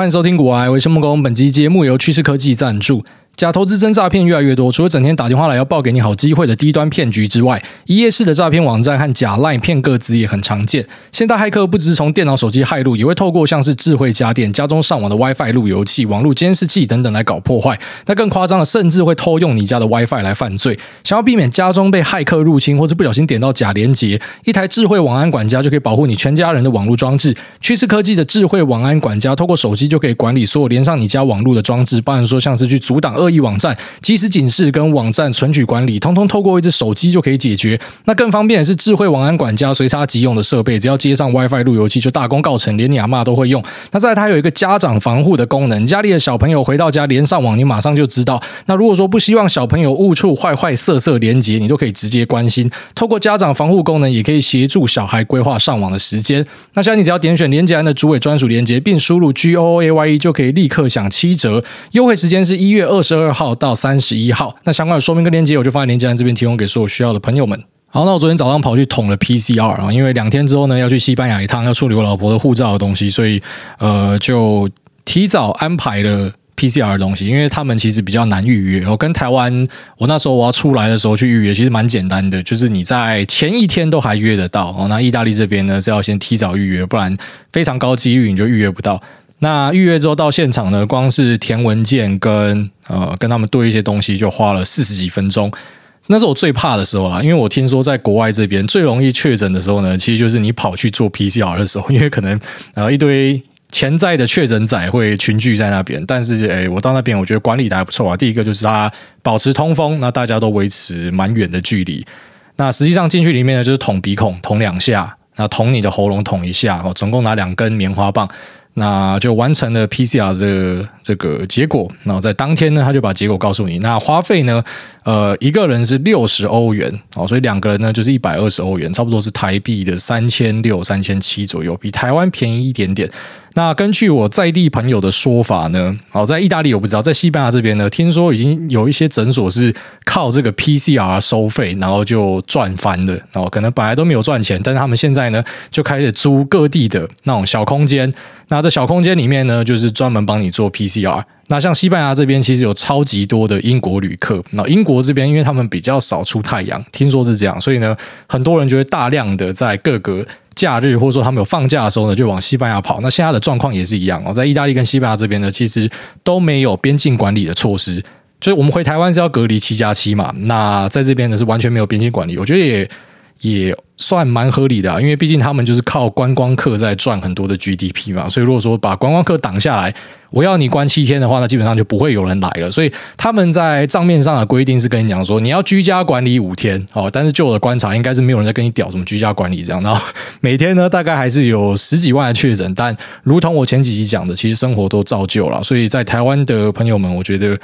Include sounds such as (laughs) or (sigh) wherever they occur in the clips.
欢迎收听《古玩，我是孟工》。本期节目由趋势科技赞助。假投资真诈骗越来越多，除了整天打电话来要报给你好机会的低端骗局之外，一夜式的诈骗网站和假 LINE 骗个资也很常见。现代骇客不只是从电脑、手机骇入，也会透过像是智慧家电、家中上网的 WiFi 路由器、网络监视器等等来搞破坏。那更夸张的，甚至会偷用你家的 WiFi 来犯罪。想要避免家中被骇客入侵，或是不小心点到假连结，一台智慧网安管家就可以保护你全家人的网络装置。趋势科技的智慧网安管家，透过手机就可以管理所有连上你家网络的装置，包含说像是去阻挡恶意网站。即时警示跟网站存取管理，通通透过一只手机就可以解决。那更方便的是智慧网安管家随插即用的设备，只要接上 WiFi 路由器就大功告成，连你阿妈都会用。那再来它有一个家长防护的功能，家里的小朋友回到家连上网，你马上就知道。那如果说不希望小朋友误触坏坏色色连接，你都可以直接关心。透过家长防护功能，也可以协助小孩规划上网的时间。那现在你只要点选连接栏的主委专属连接，并输入 G O O A Y E，就可以立刻享七折。优惠时间是一月二十二二号到三十一号，那相关的说明跟链接我就放在链接栏这边，提供给所有需要的朋友们。好，那我昨天早上跑去捅了 PCR 啊，因为两天之后呢要去西班牙一趟，要处理我老婆的护照的东西，所以呃就提早安排了 PCR 的东西，因为他们其实比较难预约。我跟台湾，我那时候我要出来的时候去预约，其实蛮简单的，就是你在前一天都还约得到。哦，那意大利这边呢是要先提早预约，不然非常高几率你就预约不到。那预约之后到现场呢，光是填文件跟呃跟他们对一些东西就花了四十几分钟，那是我最怕的时候啦，因为我听说在国外这边最容易确诊的时候呢，其实就是你跑去做 PCR 的时候，(laughs) 因为可能呃一堆潜在的确诊仔会群聚在那边。但是诶，我到那边我觉得管理的还不错啊。第一个就是他保持通风，那大家都维持蛮远的距离。那实际上进去里面呢，就是捅鼻孔捅两下，那捅你的喉咙捅一下，哦，总共拿两根棉花棒。那就完成了 PCR 的这个结果，然后在当天呢，他就把结果告诉你。那花费呢，呃，一个人是六十欧元，哦，所以两个人呢就是一百二十欧元，差不多是台币的三千六、三千七左右，比台湾便宜一点点。那根据我在地朋友的说法呢，哦，在意大利我不知道，在西班牙这边呢，听说已经有一些诊所是靠这个 PCR 收费，然后就赚翻了。哦，可能本来都没有赚钱，但是他们现在呢就开始租各地的那种小空间。那这小空间里面呢，就是专门帮你做 PCR。那像西班牙这边其实有超级多的英国旅客。那英国这边因为他们比较少出太阳，听说是这样，所以呢，很多人就会大量的在各个。假日或者说他们有放假的时候呢，就往西班牙跑。那现在的状况也是一样哦，在意大利跟西班牙这边呢，其实都没有边境管理的措施，就是我们回台湾是要隔离七加七嘛。那在这边呢是完全没有边境管理，我觉得也也算蛮合理的啊，因为毕竟他们就是靠观光客在赚很多的 GDP 嘛。所以如果说把观光客挡下来，我要你关七天的话，那基本上就不会有人来了。所以他们在账面上的规定是跟你讲说，你要居家管理五天哦。但是就我的观察，应该是没有人在跟你屌什么居家管理这样。然后每天呢，大概还是有十几万的确诊。但如同我前几集讲的，其实生活都照旧了。所以在台湾的朋友们，我觉得。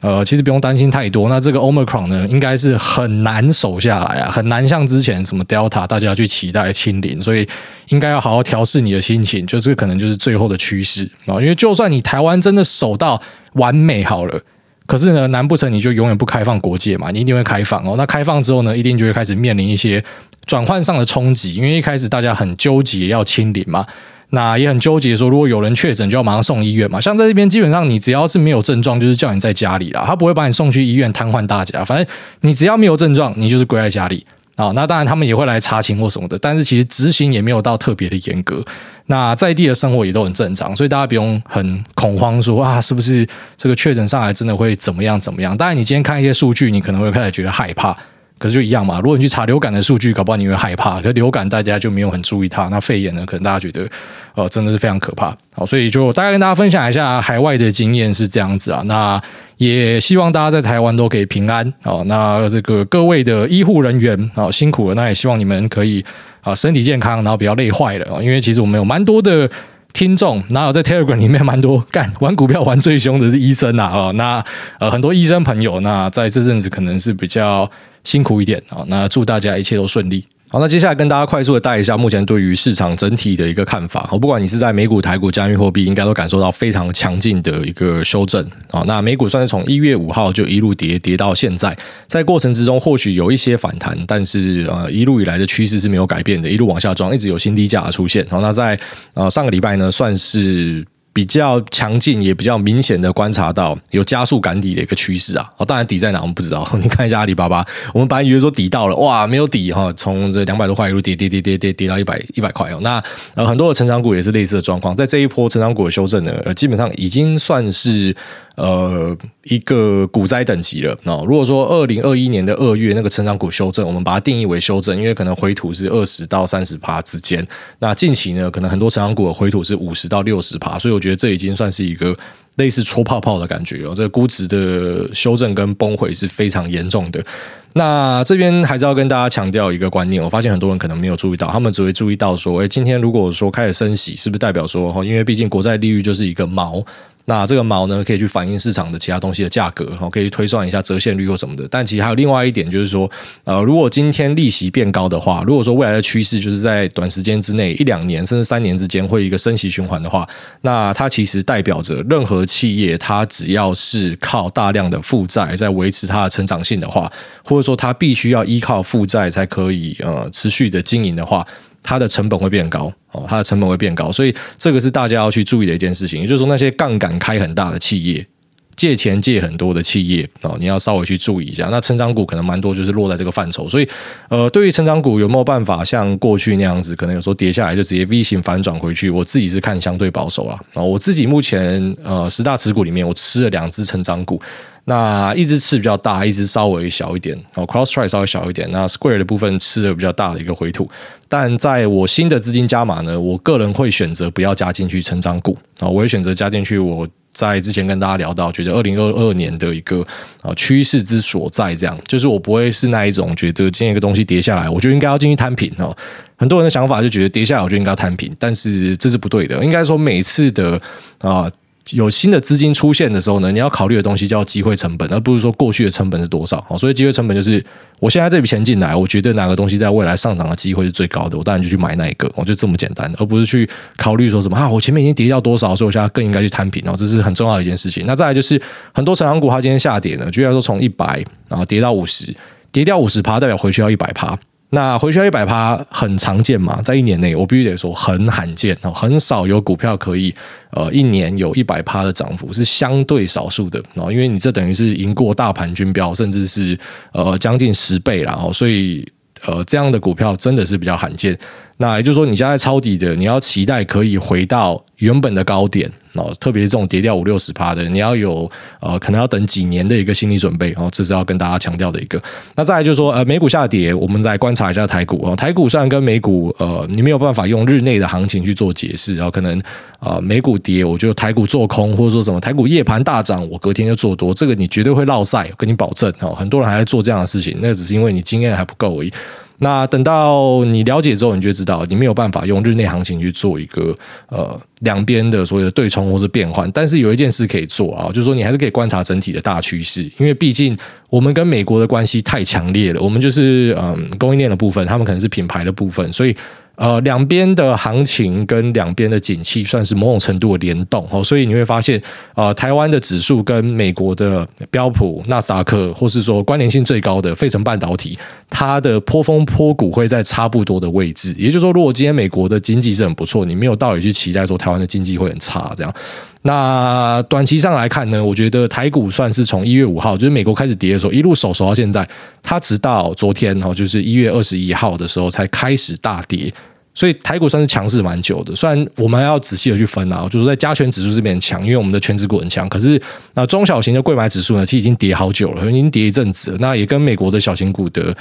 呃，其实不用担心太多。那这个 Omicron 呢，应该是很难守下来啊，很难像之前什么 Delta 大家去期待清零，所以应该要好好调试你的心情，就这个可能就是最后的趋势啊。因为就算你台湾真的守到完美好了，可是呢，难不成你就永远不开放国界嘛？你一定会开放哦。那开放之后呢，一定就会开始面临一些转换上的冲击，因为一开始大家很纠结要清零嘛。那也很纠结，说如果有人确诊，就要马上送医院嘛。像在这边，基本上你只要是没有症状，就是叫你在家里啦，他不会把你送去医院瘫痪大家。反正你只要没有症状，你就是归在家里啊。那当然他们也会来查勤或什么的，但是其实执行也没有到特别的严格。那在地的生活也都很正常，所以大家不用很恐慌说，说啊，是不是这个确诊上来真的会怎么样怎么样？当然你今天看一些数据，你可能会开始觉得害怕。可是就一样嘛，如果你去查流感的数据，搞不好你会害怕。可是流感大家就没有很注意它，那肺炎呢，可能大家觉得，呃，真的是非常可怕。好，所以就大概跟大家分享一下海外的经验是这样子啊。那也希望大家在台湾都可以平安。哦，那这个各位的医护人员啊，辛苦了。那也希望你们可以啊身体健康，然后不要累坏了啊。因为其实我们有蛮多的听众，然后在 Telegram 里面蛮多干玩股票玩最凶的是医生啊。哦，那呃很多医生朋友，那在这阵子可能是比较。辛苦一点啊！那祝大家一切都顺利。好，那接下来跟大家快速的带一下目前对于市场整体的一个看法。不管你是在美股、台股、加密货币，应该都感受到非常强劲的一个修正啊。那美股算是从一月五号就一路跌跌到现在，在过程之中或许有一些反弹，但是呃一路以来的趋势是没有改变的，一路往下撞，一直有新低价的出现。好，那在呃上个礼拜呢，算是。比较强劲，也比较明显的观察到有加速赶底的一个趋势啊。哦，当然底在哪我们不知道。(laughs) 你看一下阿里巴巴，我们本来以为说底到了，哇，没有底哈，从这两百多块一路跌跌跌跌跌跌到一百一百块哦。那呃，很多的成长股也是类似的状况，在这一波成长股的修正呢，呃，基本上已经算是。呃，一个股灾等级了。那如果说二零二一年的二月那个成长股修正，我们把它定义为修正，因为可能回吐是二十到三十趴之间。那近期呢，可能很多成长股的回吐是五十到六十趴，所以我觉得这已经算是一个类似戳泡泡的感觉哦。这个估值的修正跟崩毁是非常严重的。那这边还是要跟大家强调一个观念，我发现很多人可能没有注意到，他们只会注意到说，哎，今天如果说开始升息，是不是代表说，因为毕竟国债利率就是一个锚。那这个锚呢，可以去反映市场的其他东西的价格，可以推算一下折现率或什么的。但其实还有另外一点，就是说，呃，如果今天利息变高的话，如果说未来的趋势就是在短时间之内一两年甚至三年之间会一个升息循环的话，那它其实代表着任何企业，它只要是靠大量的负债在维持它的成长性的话，或者说它必须要依靠负债才可以呃持续的经营的话。它的成本会变高哦，它的成本会变高，所以这个是大家要去注意的一件事情。也就是说，那些杠杆开很大的企业，借钱借很多的企业哦，你要稍微去注意一下。那成长股可能蛮多，就是落在这个范畴。所以，呃，对于成长股有没有办法像过去那样子，可能有时候跌下来就直接 V 型反转回去？我自己是看相对保守了啊。我自己目前呃十大持股里面，我吃了两只成长股。那一只吃比较大，一只稍微小一点哦。cross try 稍微小一点，那 Square 的部分吃了比较大的一个回吐。但在我新的资金加码呢，我个人会选择不要加进去成长股啊，我会选择加进去。我在之前跟大家聊到，觉得二零二二年的一个啊趋势之所在，这样就是我不会是那一种觉得今天一个东西跌下来，我就应该要进去摊平哦。很多人的想法就觉得跌下来我就应该摊平，但是这是不对的。应该说每次的啊。有新的资金出现的时候呢，你要考虑的东西叫机会成本，而不是说过去的成本是多少。所以机会成本就是我现在这笔钱进来，我觉得哪个东西在未来上涨的机会是最高的，我当然就去买那一个，我就这么简单，而不是去考虑说什么啊，我前面已经跌掉多少，所以我现在更应该去摊平哦，这是很重要的一件事情。那再来就是很多成长股它今天下跌呢，居然说从一百然后跌到五十，跌掉五十趴，代表回去要一百趴。那回去一百趴很常见嘛，在一年内我必须得说很罕见哦，很少有股票可以呃一年有一百趴的涨幅，是相对少数的哦，因为你这等于是赢过大盘均标，甚至是呃将近十倍了哦，所以呃这样的股票真的是比较罕见。那也就是说，你现在抄底的，你要期待可以回到原本的高点哦，特别是这种跌掉五六十趴的，你要有呃，可能要等几年的一个心理准备哦，这是要跟大家强调的一个。那再来就是说，呃，美股下跌，我们来观察一下台股哦。台股虽然跟美股呃，你没有办法用日内的行情去做解释，然后可能啊、美股跌，我就台股做空，或者说什么台股夜盘大涨，我隔天就做多，这个你绝对会落赛，我跟你保证哦。很多人还在做这样的事情，那只是因为你经验还不够而已。那等到你了解之后，你就知道你没有办法用日内行情去做一个呃两边的所谓的对冲或是变换，但是有一件事可以做啊，就是说你还是可以观察整体的大趋势，因为毕竟我们跟美国的关系太强烈了，我们就是嗯供应链的部分，他们可能是品牌的部分，所以。呃，两边的行情跟两边的景气算是某种程度的联动哦，所以你会发现，呃，台湾的指数跟美国的标普、纳斯达克，或是说关联性最高的费城半导体，它的波峰波谷会在差不多的位置。也就是说，如果今天美国的经济是很不错，你没有道理去期待说台湾的经济会很差这样。那短期上来看呢，我觉得台股算是从一月五号，就是美国开始跌的时候，一路守守到现在，它直到昨天哈，就是一月二十一号的时候才开始大跌，所以台股算是强势蛮久的。虽然我们还要仔细的去分啊，就是在加权指数这边强，因为我们的权值股很强，可是那中小型的贵买指数呢，其实已经跌好久了，已经跌一阵子了。那也跟美国的小型股的。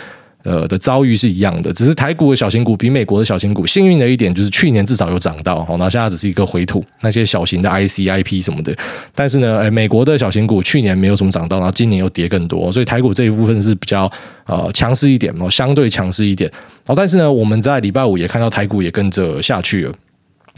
呃的遭遇是一样的，只是台股的小型股比美国的小型股幸运的一点就是去年至少有涨到，好，那现在只是一个回吐，那些小型的 IC、IP 什么的，但是呢，诶，美国的小型股去年没有什么涨到，然后今年又跌更多，所以台股这一部分是比较呃强势一点哦，相对强势一点，好，但是呢，我们在礼拜五也看到台股也跟着下去了，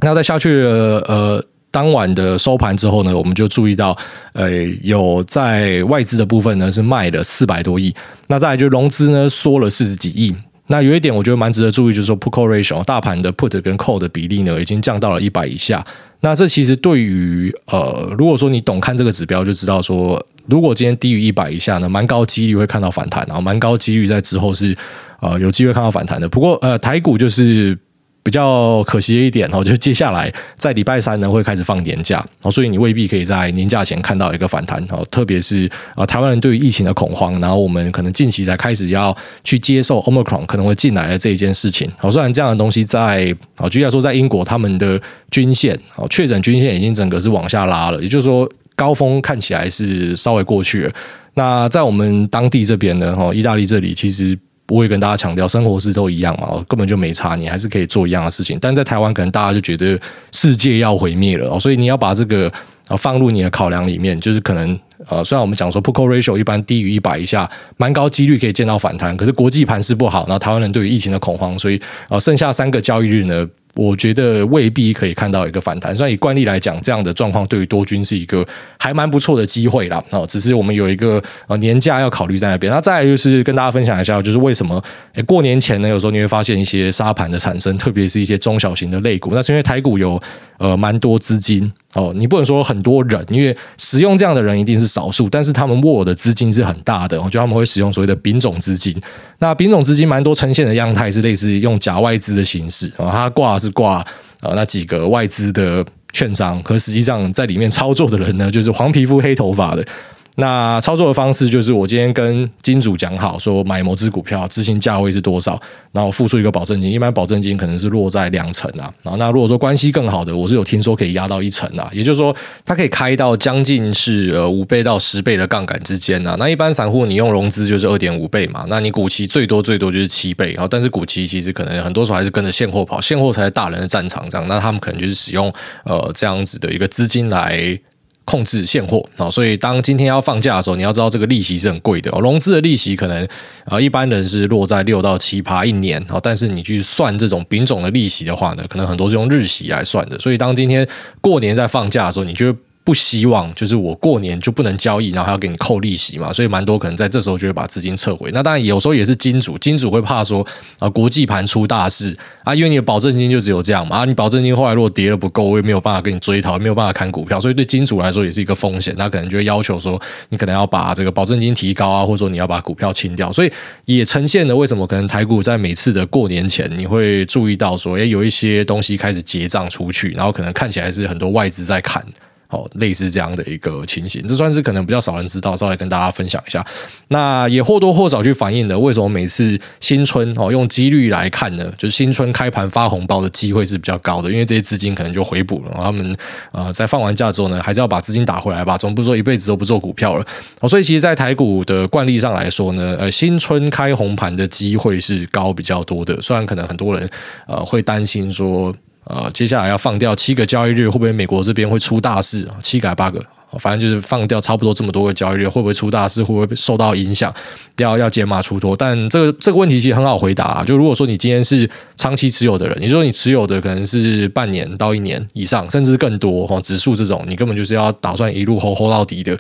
那在下去了呃。当晚的收盘之后呢，我们就注意到，呃，有在外资的部分呢是卖了四百多亿，那再来就融资呢缩了四十几亿。那有一点我觉得蛮值得注意，就是说 put call ratio 大盘的 put 跟 call 的比例呢已经降到了一百以下。那这其实对于呃，如果说你懂看这个指标，就知道说，如果今天低于一百以下呢，蛮高几率会看到反弹，然后蛮高几率在之后是呃有机会看到反弹的。不过呃，台股就是。比较可惜的一点哦，就是接下来在礼拜三呢会开始放年假哦，所以你未必可以在年假前看到一个反弹哦。特别是啊，台湾人对于疫情的恐慌，然后我们可能近期才开始要去接受 Omicron 可能会进来的这一件事情。哦，虽然这样的东西在啊，举例来说，在英国他们的均线哦，确诊均线已经整个是往下拉了，也就是说高峰看起来是稍微过去了。那在我们当地这边呢，哈，意大利这里其实。我也跟大家强调生活是都一样嘛，根本就没差，你还是可以做一样的事情。但在台湾，可能大家就觉得世界要毁灭了，所以你要把这个放入你的考量里面，就是可能呃，虽然我们讲说 p u c o ratio 一般低于一百以下，蛮高几率可以见到反弹，可是国际盘势不好，那台湾人对于疫情的恐慌，所以呃，剩下三个交易日呢。我觉得未必可以看到一个反弹，所以以惯例来讲，这样的状况对于多军是一个还蛮不错的机会啦。哦，只是我们有一个呃年假要考虑在那边。那再来就是跟大家分享一下，就是为什么诶过年前呢，有时候你会发现一些沙盘的产生，特别是一些中小型的类股。那是因为台股有呃蛮多资金。哦，你不能说很多人，因为使用这样的人一定是少数，但是他们握的资金是很大的，我觉得他们会使用所谓的丙种资金。那丙种资金蛮多呈现的样态是类似用假外资的形式啊，它挂是挂呃那几个外资的券商，可实际上在里面操作的人呢，就是黄皮肤黑头发的。那操作的方式就是，我今天跟金主讲好，说买某只股票，执行价位是多少，然后付出一个保证金，一般保证金可能是落在两成啊。然后那如果说关系更好的，我是有听说可以压到一成啊，也就是说，它可以开到将近是呃五倍到十倍的杠杆之间啊。那一般散户你用融资就是二点五倍嘛，那你股期最多最多就是七倍，啊但是股期其实可能很多时候还是跟着现货跑，现货才是大人的战场这样。那他们可能就是使用呃这样子的一个资金来。控制现货啊，所以当今天要放假的时候，你要知道这个利息是很贵的。融资的利息可能啊，一般人是落在六到七趴一年啊，但是你去算这种丙种的利息的话呢，可能很多是用日息来算的。所以当今天过年在放假的时候，你就。不希望就是我过年就不能交易，然后还要给你扣利息嘛，所以蛮多可能在这时候就会把资金撤回。那当然有时候也是金主，金主会怕说啊，国际盘出大事啊，因为你的保证金就只有这样嘛，啊，你保证金后来如果跌了不够，我也没有办法给你追讨，没有办法看股票，所以对金主来说也是一个风险。他可能就会要求说，你可能要把这个保证金提高啊，或者说你要把股票清掉。所以也呈现了为什么可能台股在每次的过年前，你会注意到说，诶，有一些东西开始结账出去，然后可能看起来是很多外资在砍。哦，类似这样的一个情形，这算是可能比较少人知道，稍微跟大家分享一下。那也或多或少去反映了为什么每次新春哦，用几率来看呢，就是新春开盘发红包的机会是比较高的，因为这些资金可能就回补了。他们呃在放完假之后呢，还是要把资金打回来吧，总不说一辈子都不做股票了。哦，所以其实，在台股的惯例上来说呢，呃，新春开红盘的机会是高比较多的。虽然可能很多人呃会担心说。呃，接下来要放掉七个交易日，会不会美国这边会出大事？七个还八个，反正就是放掉差不多这么多个交易日，会不会出大事？会不会受到影响？要要减码出脱？但这个这个问题其实很好回答。就如果说你今天是长期持有的人，你说你持有的可能是半年到一年以上，甚至更多哈，指数这种，你根本就是要打算一路 hold hold 到底的。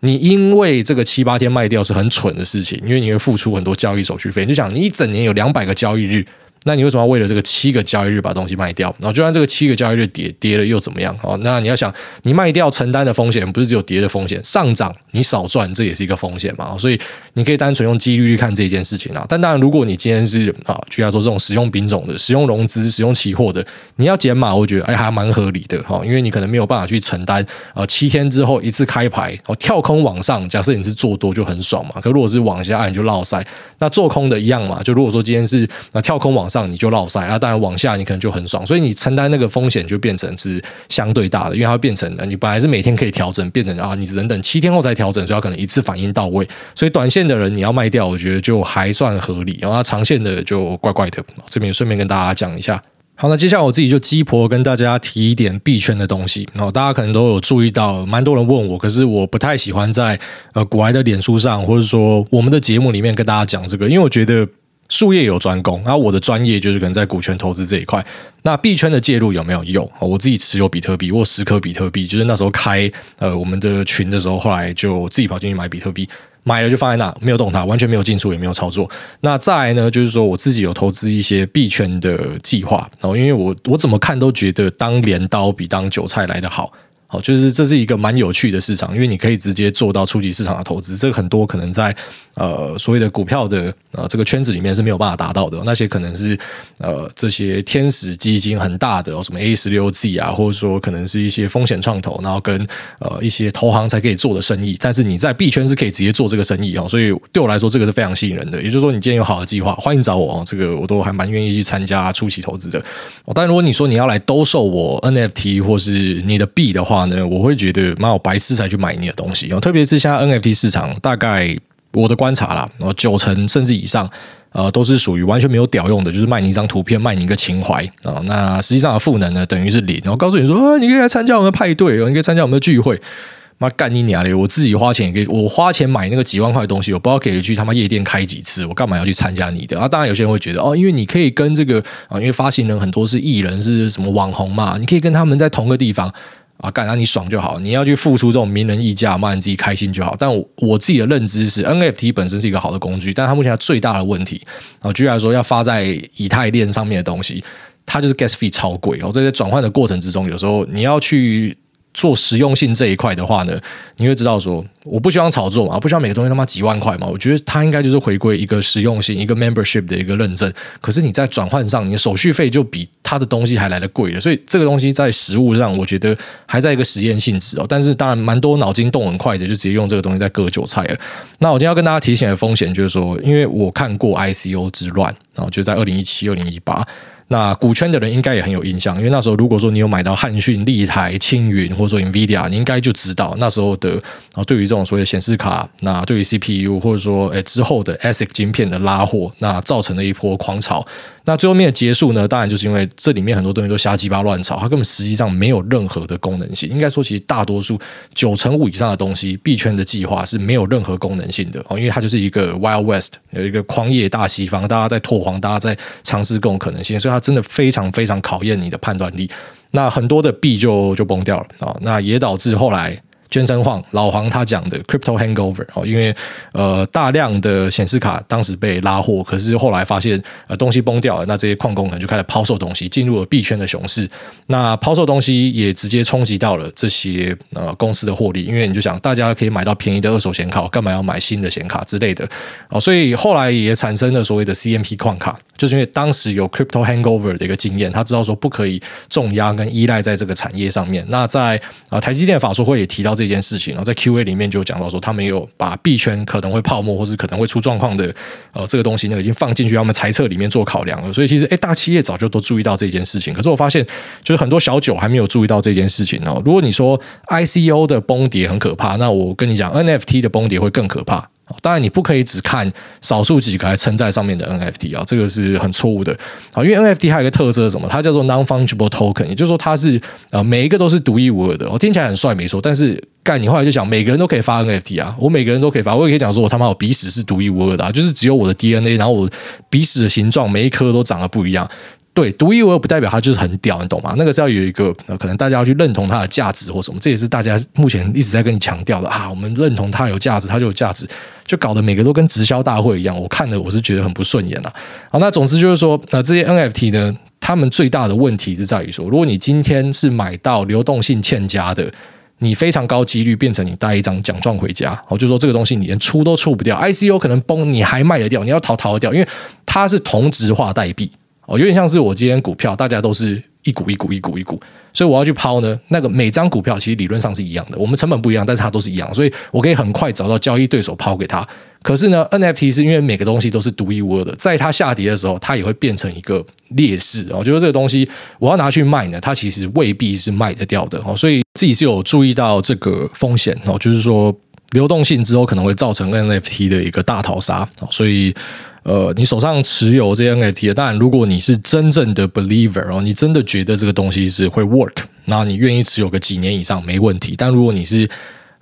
你因为这个七八天卖掉是很蠢的事情，因为你会付出很多交易手续费。你就想，你一整年有两百个交易日。那你为什么要为了这个七个交易日把东西卖掉？然后就算这个七个交易日跌跌了又怎么样？哦，那你要想，你卖掉承担的风险不是只有跌的风险，上涨你少赚这也是一个风险嘛。所以你可以单纯用几率去看这件事情啊。但当然，如果你今天是啊，就像说这种使用品种的、使用融资、使用期货的，你要减码，我觉得哎还蛮合理的哈，因为你可能没有办法去承担啊七天之后一次开牌哦跳空往上，假设你是做多就很爽嘛。可如果是往下你就落赛，那做空的一样嘛。就如果说今天是啊跳空往上上你就落赛。啊当然，往下你可能就很爽，所以你承担那个风险就变成是相对大的，因为它会变成你本来是每天可以调整，变成啊，你只能等七天后才调整，所以它可能一次反应到位。所以短线的人你要卖掉，我觉得就还算合理，然后它长线的就怪怪的。这边顺便跟大家讲一下。好，那接下来我自己就鸡婆跟大家提一点币圈的东西。然后大家可能都有注意到，蛮多人问我，可是我不太喜欢在呃股癌的脸书上，或者说我们的节目里面跟大家讲这个，因为我觉得。术业有专攻，然后我的专业就是可能在股权投资这一块。那币圈的介入有没有用？我自己持有比特币，我十颗比特币，就是那时候开呃我们的群的时候，后来就自己跑进去买比特币，买了就放在那，没有动它，完全没有进出，也没有操作。那再来呢，就是说我自己有投资一些币圈的计划，然后因为我我怎么看都觉得当镰刀比当韭菜来得好。就是这是一个蛮有趣的市场，因为你可以直接做到初级市场的投资。这个很多可能在呃所谓的股票的呃这个圈子里面是没有办法达到的。那些可能是呃这些天使基金很大的，什么 A 十六 Z 啊，或者说可能是一些风险创投，然后跟呃一些投行才可以做的生意。但是你在币圈是可以直接做这个生意哦，所以对我来说这个是非常吸引人的。也就是说，你今天有好的计划，欢迎找我哦，这个我都还蛮愿意去参加初期投资的。哦，但如果你说你要来兜售我 NFT 或是你的币的话呢，我会觉得蛮有白痴才去买你的东西哦。特别是现在 NFT 市场，大概我的观察啦，然后，九成甚至以上，呃，都是属于完全没有屌用的，就是卖你一张图片，卖你一个情怀啊。那实际上的赋能呢，等于是零。然后告诉你说，啊，你可以来参加我们的派对哦，你可以参加我们的聚会。妈干你娘嘞！我自己花钱也可以，我花钱买那个几万块的东西，我不知道给一句他妈夜店开几次，我干嘛要去参加你的啊？当然有些人会觉得哦，因为你可以跟这个啊，因为发行人很多是艺人，是什么网红嘛，你可以跟他们在同个地方啊，干那你爽就好。你要去付出这种名人溢价，骂，你自己开心就好。但我我自己的认知是，NFT 本身是一个好的工具，但它目前最大的问题啊，居然说，要发在以太链上面的东西，它就是 gas fee 超贵哦。这些转换的过程之中，有时候你要去。做实用性这一块的话呢，你会知道说，我不希望炒作嘛，不希望每个东西他妈几万块嘛。我觉得它应该就是回归一个实用性，一个 membership 的一个认证。可是你在转换上，你的手续费就比它的东西还来得贵了。所以这个东西在实物上，我觉得还在一个实验性质哦。但是当然，蛮多脑筋动很快的，就直接用这个东西在割韭菜了。那我今天要跟大家提醒的风险就是说，因为我看过 ICO 之乱，然后就在二零一七、二零一八。那股圈的人应该也很有印象，因为那时候如果说你有买到汉讯、立台、青云或者说 NVIDIA，你应该就知道那时候的啊，对于这种所谓的显示卡，那对于 CPU 或者说诶之后的 ASIC 芯片的拉货，那造成了一波狂潮。那最后面的结束呢？当然就是因为这里面很多东西都瞎鸡巴乱炒，它根本实际上没有任何的功能性。应该说，其实大多数九成五以上的东西，币圈的计划是没有任何功能性的哦，因为它就是一个 Wild West，有一个狂野大西方，大家在拓荒，大家在尝试各种可能性，所以它真的非常非常考验你的判断力。那很多的币就就崩掉了啊，那也导致后来。捐生晃老黄他讲的 crypto hangover 哦，因为呃大量的显示卡当时被拉货，可是后来发现呃东西崩掉了，那这些矿工可能就开始抛售东西，进入了币圈的熊市。那抛售东西也直接冲击到了这些呃公司的获利，因为你就想大家可以买到便宜的二手显卡，干嘛要买新的显卡之类的哦，所以后来也产生了所谓的 CMP 矿卡，就是因为当时有 crypto hangover 的一个经验，他知道说不可以重压跟依赖在这个产业上面。那在啊台积电法说会也提到这这件事情，然后在 Q&A 里面就讲到说，他们有把币圈可能会泡沫或是可能会出状况的呃这个东西呢，已经放进去他们财测里面做考量了。所以其实诶大企业早就都注意到这件事情。可是我发现，就是很多小酒还没有注意到这件事情哦。如果你说 ICO 的崩跌很可怕，那我跟你讲 NFT 的崩跌会更可怕。当然，你不可以只看少数几个还撑在上面的 NFT 啊，这个是很错误的啊。因为 NFT 还有一个特色是什么？它叫做 Non-Fungible Token，也就是说它是呃每一个都是独一无二的。我听起来很帅，没错。但是干你后来就想，每个人都可以发 NFT 啊，我每个人都可以发，我也可以讲说我他妈我鼻屎是独一无二的，啊，就是只有我的 DNA，然后我鼻屎的形状每一颗都长得不一样。对，独一无二不代表它就是很屌，你懂吗？那个是要有一个，可能大家要去认同它的价值或什么，这也是大家目前一直在跟你强调的啊。我们认同它有价值，它就有价值，就搞得每个都跟直销大会一样。我看的我是觉得很不顺眼呐。好，那总之就是说，呃，这些 NFT 呢，他们最大的问题是在于说，如果你今天是买到流动性欠佳的，你非常高几率变成你带一张奖状回家。哦，就说这个东西你连出都出不掉，ICO 可能崩，你还卖得掉，你要逃逃得掉，因为它是同质化代币。哦，有点像是我今天股票，大家都是一股一股一股一股，所以我要去抛呢。那个每张股票其实理论上是一样的，我们成本不一样，但是它都是一样，所以我可以很快找到交易对手抛给他。可是呢，NFT 是因为每个东西都是独一无二的，在它下跌的时候，它也会变成一个劣势。我觉得这个东西我要拿去卖呢，它其实未必是卖得掉的哦。所以自己是有注意到这个风险哦，就是说流动性之后可能会造成 NFT 的一个大逃杀。所以。呃，你手上持有这些 NFT 的，当然，如果你是真正的 believer 哦，你真的觉得这个东西是会 work，那你愿意持有个几年以上没问题。但如果你是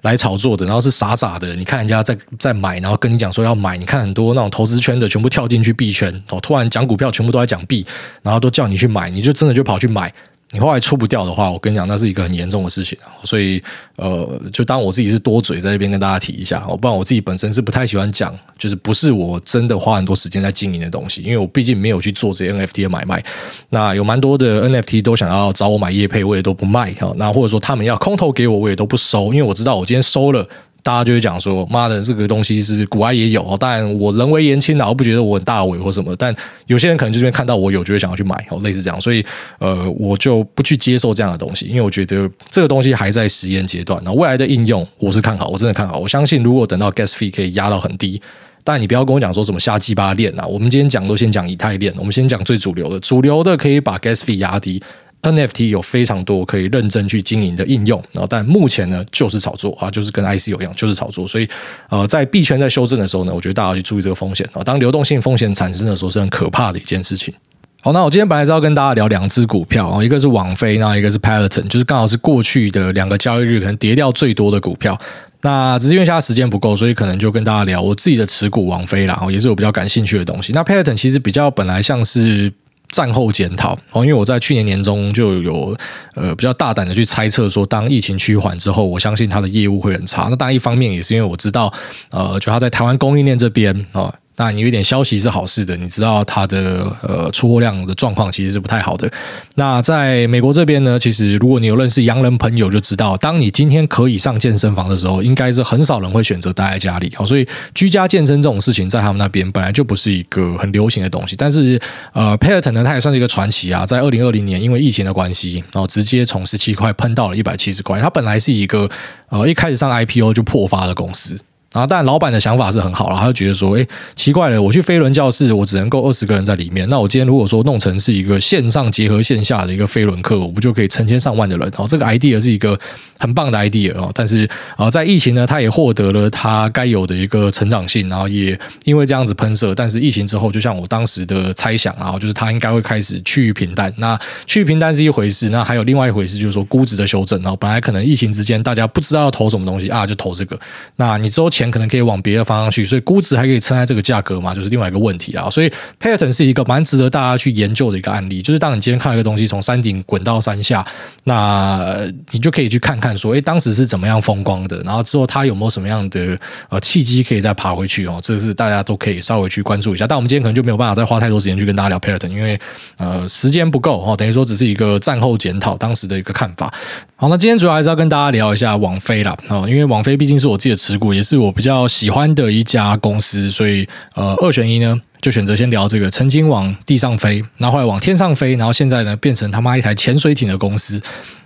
来炒作的，然后是傻傻的，你看人家在在买，然后跟你讲说要买，你看很多那种投资圈的全部跳进去币圈哦，突然讲股票全部都在讲币，然后都叫你去买，你就真的就跑去买。你后来出不掉的话，我跟你讲，那是一个很严重的事情。所以，呃，就当我自己是多嘴，在那边跟大家提一下。我不然我自己本身是不太喜欢讲，就是不是我真的花很多时间在经营的东西，因为我毕竟没有去做这些 NFT 的买卖。那有蛮多的 NFT 都想要找我买业配，我也都不卖啊。那或者说他们要空投给我，我也都不收，因为我知道我今天收了。大家就会讲说：“妈的，这个东西是古埃也有。”但，我人微言轻的，我不觉得我很大伟或什么。但有些人可能就这边看到我有，就会想要去买哦，类似这样。所以，呃，我就不去接受这样的东西，因为我觉得这个东西还在实验阶段。那未来的应用，我是看好，我真的看好。我相信，如果等到 gas fee 可以压到很低，但你不要跟我讲说什么瞎鸡巴链啊。我们今天讲都先讲以太链，我们先讲最主流的，主流的可以把 gas fee 压低。NFT 有非常多可以认真去经营的应用，然后但目前呢就是炒作啊，就是跟 ICO 一样，就是炒作。所以呃，在币圈在修正的时候呢，我觉得大家要去注意这个风险啊。当流动性风险产生的时候，是很可怕的一件事情。好，那我今天本来是要跟大家聊两只股票啊，一个是网飞，那一个是 Peloton，就是刚好是过去的两个交易日可能跌掉最多的股票。那只是因为现在时间不够，所以可能就跟大家聊我自己的持股网飞啦，也是我比较感兴趣的东西。那 Peloton 其实比较本来像是。战后检讨哦，因为我在去年年中就有呃比较大胆的去猜测说，当疫情趋缓之后，我相信他的业务会很差。那当然一方面也是因为我知道，呃，就他在台湾供应链这边啊。那你有一点消息是好事的，你知道它的呃出货量的状况其实是不太好的。那在美国这边呢，其实如果你有认识洋人朋友，就知道，当你今天可以上健身房的时候，应该是很少人会选择待在家里哦。所以居家健身这种事情，在他们那边本来就不是一个很流行的东西。但是呃，Peloton 呢，它也算是一个传奇啊，在二零二零年因为疫情的关系，然后直接从十七块喷到了一百七十块。它本来是一个呃一开始上 IPO 就破发的公司。然后，但老板的想法是很好了，他就觉得说，哎，奇怪了，我去飞轮教室，我只能够二十个人在里面。那我今天如果说弄成是一个线上结合线下的一个飞轮课，我不就可以成千上万的人？哦，这个 idea 是一个很棒的 idea 哦。但是啊，在疫情呢，他也获得了他该有的一个成长性，然后也因为这样子喷射。但是疫情之后，就像我当时的猜想啊，就是他应该会开始趋于平淡。那趋于平淡是一回事，那还有另外一回事，就是说估值的修正。然后本来可能疫情之间大家不知道要投什么东西啊，就投这个。那你之后钱可能可以往别的方向去，所以估值还可以撑在这个价格嘛，就是另外一个问题啊。所以 Peloton 是一个蛮值得大家去研究的一个案例。就是当你今天看一个东西从山顶滚到山下，那你就可以去看看说，哎，当时是怎么样风光的，然后之后它有没有什么样的呃契机可以再爬回去哦。这是大家都可以稍微去关注一下。但我们今天可能就没有办法再花太多时间去跟大家聊 Peloton，因为呃时间不够哦，等于说只是一个战后检讨当时的一个看法。好，那今天主要还是要跟大家聊一下网飞啦，哦，因为网飞毕竟是我自己的持股，也是我比较喜欢的一家公司，所以呃二选一呢，就选择先聊这个曾经往地上飞，然后后来往天上飞，然后现在呢变成他妈一台潜水艇的公司。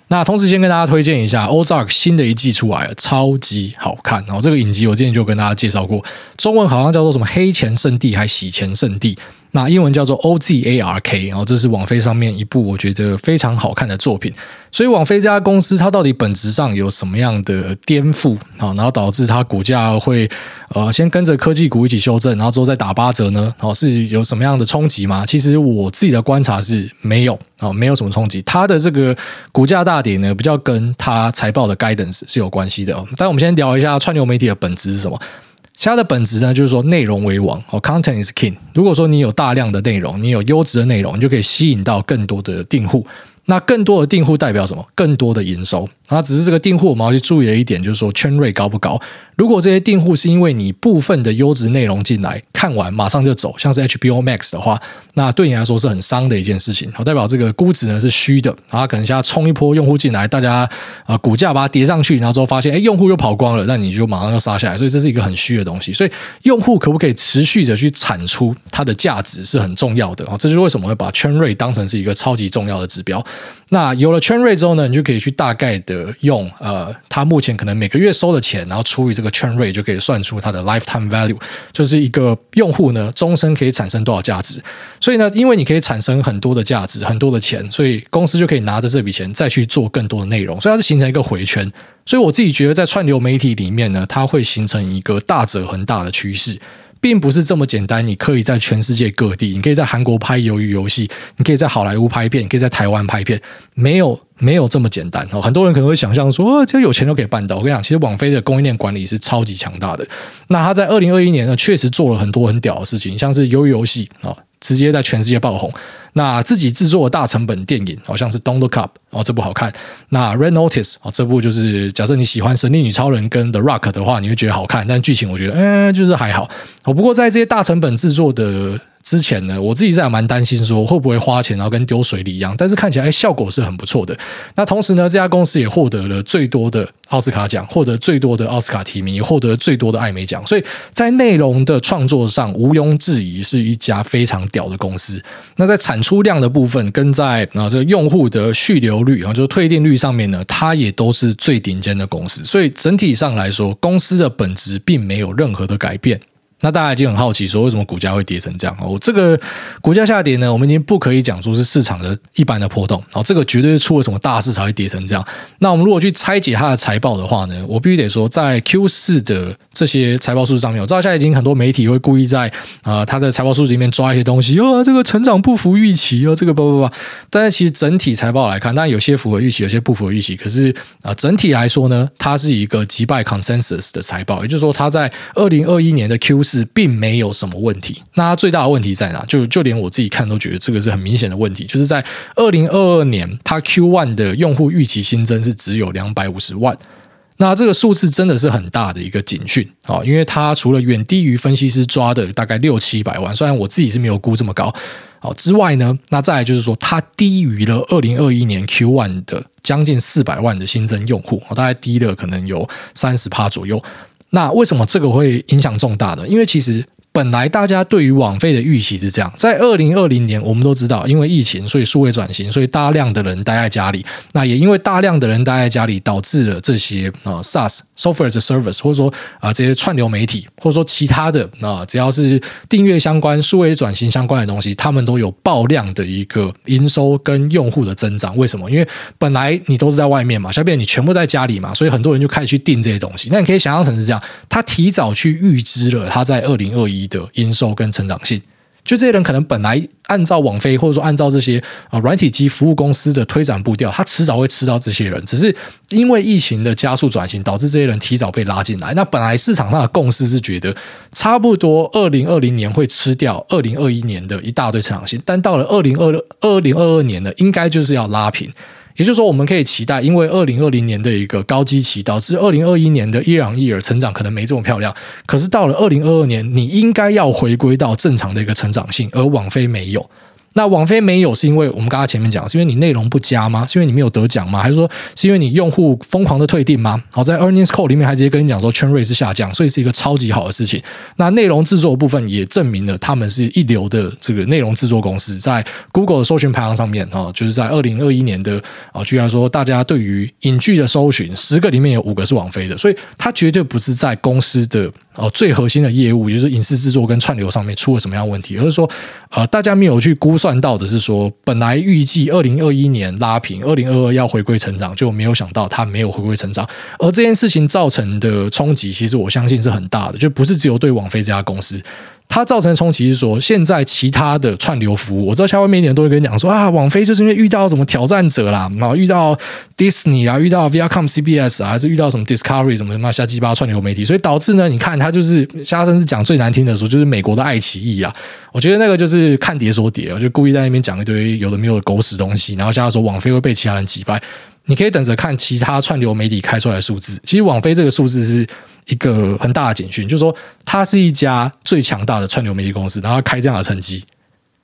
那同时先跟大家推荐一下 Ozark 新的一季出来了，超级好看。然后这个影集我之前就跟大家介绍过，中文好像叫做什么黑钱圣地还洗钱圣地。那英文叫做 OZARK，然后这是网飞上面一部我觉得非常好看的作品。所以网飞这家公司它到底本质上有什么样的颠覆啊？然后导致它股价会呃先跟着科技股一起修正，然后之后再打八折呢？哦，是有什么样的冲击吗？其实我自己的观察是没有啊，没有什么冲击。它的这个股价大跌呢，比较跟它财报的 guidance 是有关系的。但我们先聊一下串流媒体的本质是什么？它的本质呢，就是说内容为王哦，content is king。如果说你有大量的内容，你有优质的内容，你就可以吸引到更多的订户。那更多的订户代表什么？更多的营收。啊，只是这个订户我们要去注意的一点，就是说圈瑞高不高？如果这些订户是因为你部分的优质内容进来看完马上就走，像是 HBO Max 的话，那对你来说是很伤的一件事情。好，代表这个估值呢是虚的，然后可能现在冲一波用户进来，大家啊股价把它叠上去，然后之后发现哎用户又跑光了，那你就马上要杀下来，所以这是一个很虚的东西。所以用户可不可以持续的去产出它的价值是很重要的啊，这就是为什么会把圈瑞当成是一个超级重要的指标。那有了圈瑞之后呢，你就可以去大概的用呃，他目前可能每个月收的钱，然后除以这个圈瑞，就可以算出它的 lifetime value，就是一个用户呢终身可以产生多少价值。所以呢，因为你可以产生很多的价值，很多的钱，所以公司就可以拿着这笔钱再去做更多的内容，所以它是形成一个回圈。所以我自己觉得，在串流媒体里面呢，它会形成一个大折恒大的趋势。并不是这么简单，你可以在全世界各地，你可以在韩国拍鱿鱼游戏，你可以在好莱坞拍片，你可以在台湾拍片，没有没有这么简单哦。很多人可能会想象说，哦，这有钱就可以办到。我跟你讲，其实网飞的供应链管理是超级强大的。那他在二零二一年呢，确实做了很多很屌的事情，像是鱿鱼游戏啊。直接在全世界爆红。那自己制作的大成本电影，好像是《Don't Look Up》哦，这部好看。那《Red Notice》哦，这部就是假设你喜欢《神力女超人》跟《The Rock》的话，你会觉得好看。但剧情我觉得，嗯，就是还好。哦，不过在这些大成本制作的之前呢，我自己在蛮担心说会不会花钱然后跟丢水里一样，但是看起来效果是很不错的。那同时呢，这家公司也获得了最多的奥斯卡奖，获得最多的奥斯卡提名，也获得最多的艾美奖，所以在内容的创作上毋庸置疑是一家非常屌的公司。那在产出量的部分，跟在啊这个用户的续留率啊，就是退订率上面呢，它也都是最顶尖的公司。所以整体上来说，公司的本质并没有任何的改变。那大家已经很好奇，说为什么股价会跌成这样？哦，这个股价下跌呢，我们已经不可以讲说是市场的一般的波动，哦，这个绝对是出了什么大事才会跌成这样。那我们如果去拆解它的财报的话呢，我必须得说，在 Q 四的这些财报数字上面，我知道现在已经很多媒体会故意在啊它的财报数字里面抓一些东西，哦，这个成长不符预期，哦，这个不不不。但是其实整体财报来看，当然有些符合预期，有些不符合预期。可是啊，整体来说呢，它是一个击败 consensus 的财报，也就是说，它在二零二一年的 Q 四。是并没有什么问题，那它最大的问题在哪？就就连我自己看都觉得这个是很明显的问题，就是在二零二二年，它 Q one 的用户预期新增是只有两百五十万，那这个数字真的是很大的一个警讯啊！因为它除了远低于分析师抓的大概六七百万，虽然我自己是没有估这么高哦之外呢，那再来就是说，它低于了二零二一年 Q one 的将近四百万的新增用户，大概低了可能有三十趴左右。那为什么这个会影响重大的？因为其实。本来大家对于网费的预期是这样，在二零二零年，我们都知道，因为疫情，所以数位转型，所以大量的人待在家里。那也因为大量的人待在家里，导致了这些啊 SaaS software as a service，或者说啊这些串流媒体，或者说其他的啊只要是订阅相关、数位转型相关的东西，他们都有爆量的一个营收跟用户的增长。为什么？因为本来你都是在外面嘛，下边你全部在家里嘛，所以很多人就开始去订这些东西。那你可以想象成是这样，他提早去预知了他在二零二一。的营收跟成长性，就这些人可能本来按照网飞或者说按照这些啊软体及服务公司的推展步调，他迟早会吃到这些人，只是因为疫情的加速转型，导致这些人提早被拉进来。那本来市场上的共识是觉得差不多二零二零年会吃掉二零二一年的一大堆成长性，但到了二零二二零二二年呢，应该就是要拉平。也就是说，我们可以期待，因为二零二零年的一个高基期，导致二零二一年的伊朗伊尔成长可能没这么漂亮。可是到了二零二二年，你应该要回归到正常的一个成长性，而网飞没有。那网飞没有，是因为我们刚刚前面讲，是因为你内容不佳吗？是因为你没有得奖吗？还是说是因为你用户疯狂的退订吗？好，在 earnings call 里面还直接跟你讲说圈瑞是下降，所以是一个超级好的事情。那内容制作部分也证明了他们是一流的这个内容制作公司，在 Google 的搜寻排行上面啊，就是在二零二一年的啊，居然说大家对于影剧的搜寻十个里面有五个是网飞的，所以它绝对不是在公司的哦最核心的业务，就是影视制作跟串流上面出了什么样问题，而是说呃大家没有去估。算到的是说，本来预计二零二一年拉平，二零二二要回归成长，就没有想到它没有回归成长。而这件事情造成的冲击，其实我相信是很大的，就不是只有对网飞这家公司。它造成的冲击是说，现在其他的串流服务，我知道，像外面一点都会跟你讲说啊，网飞就是因为遇到什么挑战者啦，然后遇到 Disney 啊，遇到 Viacom CBS 啊，还是遇到什么 Discovery 什么什么瞎鸡巴串流媒体，所以导致呢，你看它就是瞎生是讲最难听的说，就是美国的爱奇艺啊，我觉得那个就是看碟说碟，我就故意在那边讲一堆有的没有的狗屎东西，然后现在说网飞会被其他人击败，你可以等着看其他串流媒体开出来的数字，其实网飞这个数字是。一个很大的警讯，就是说它是一家最强大的串流媒体公司，然后开这样的成绩，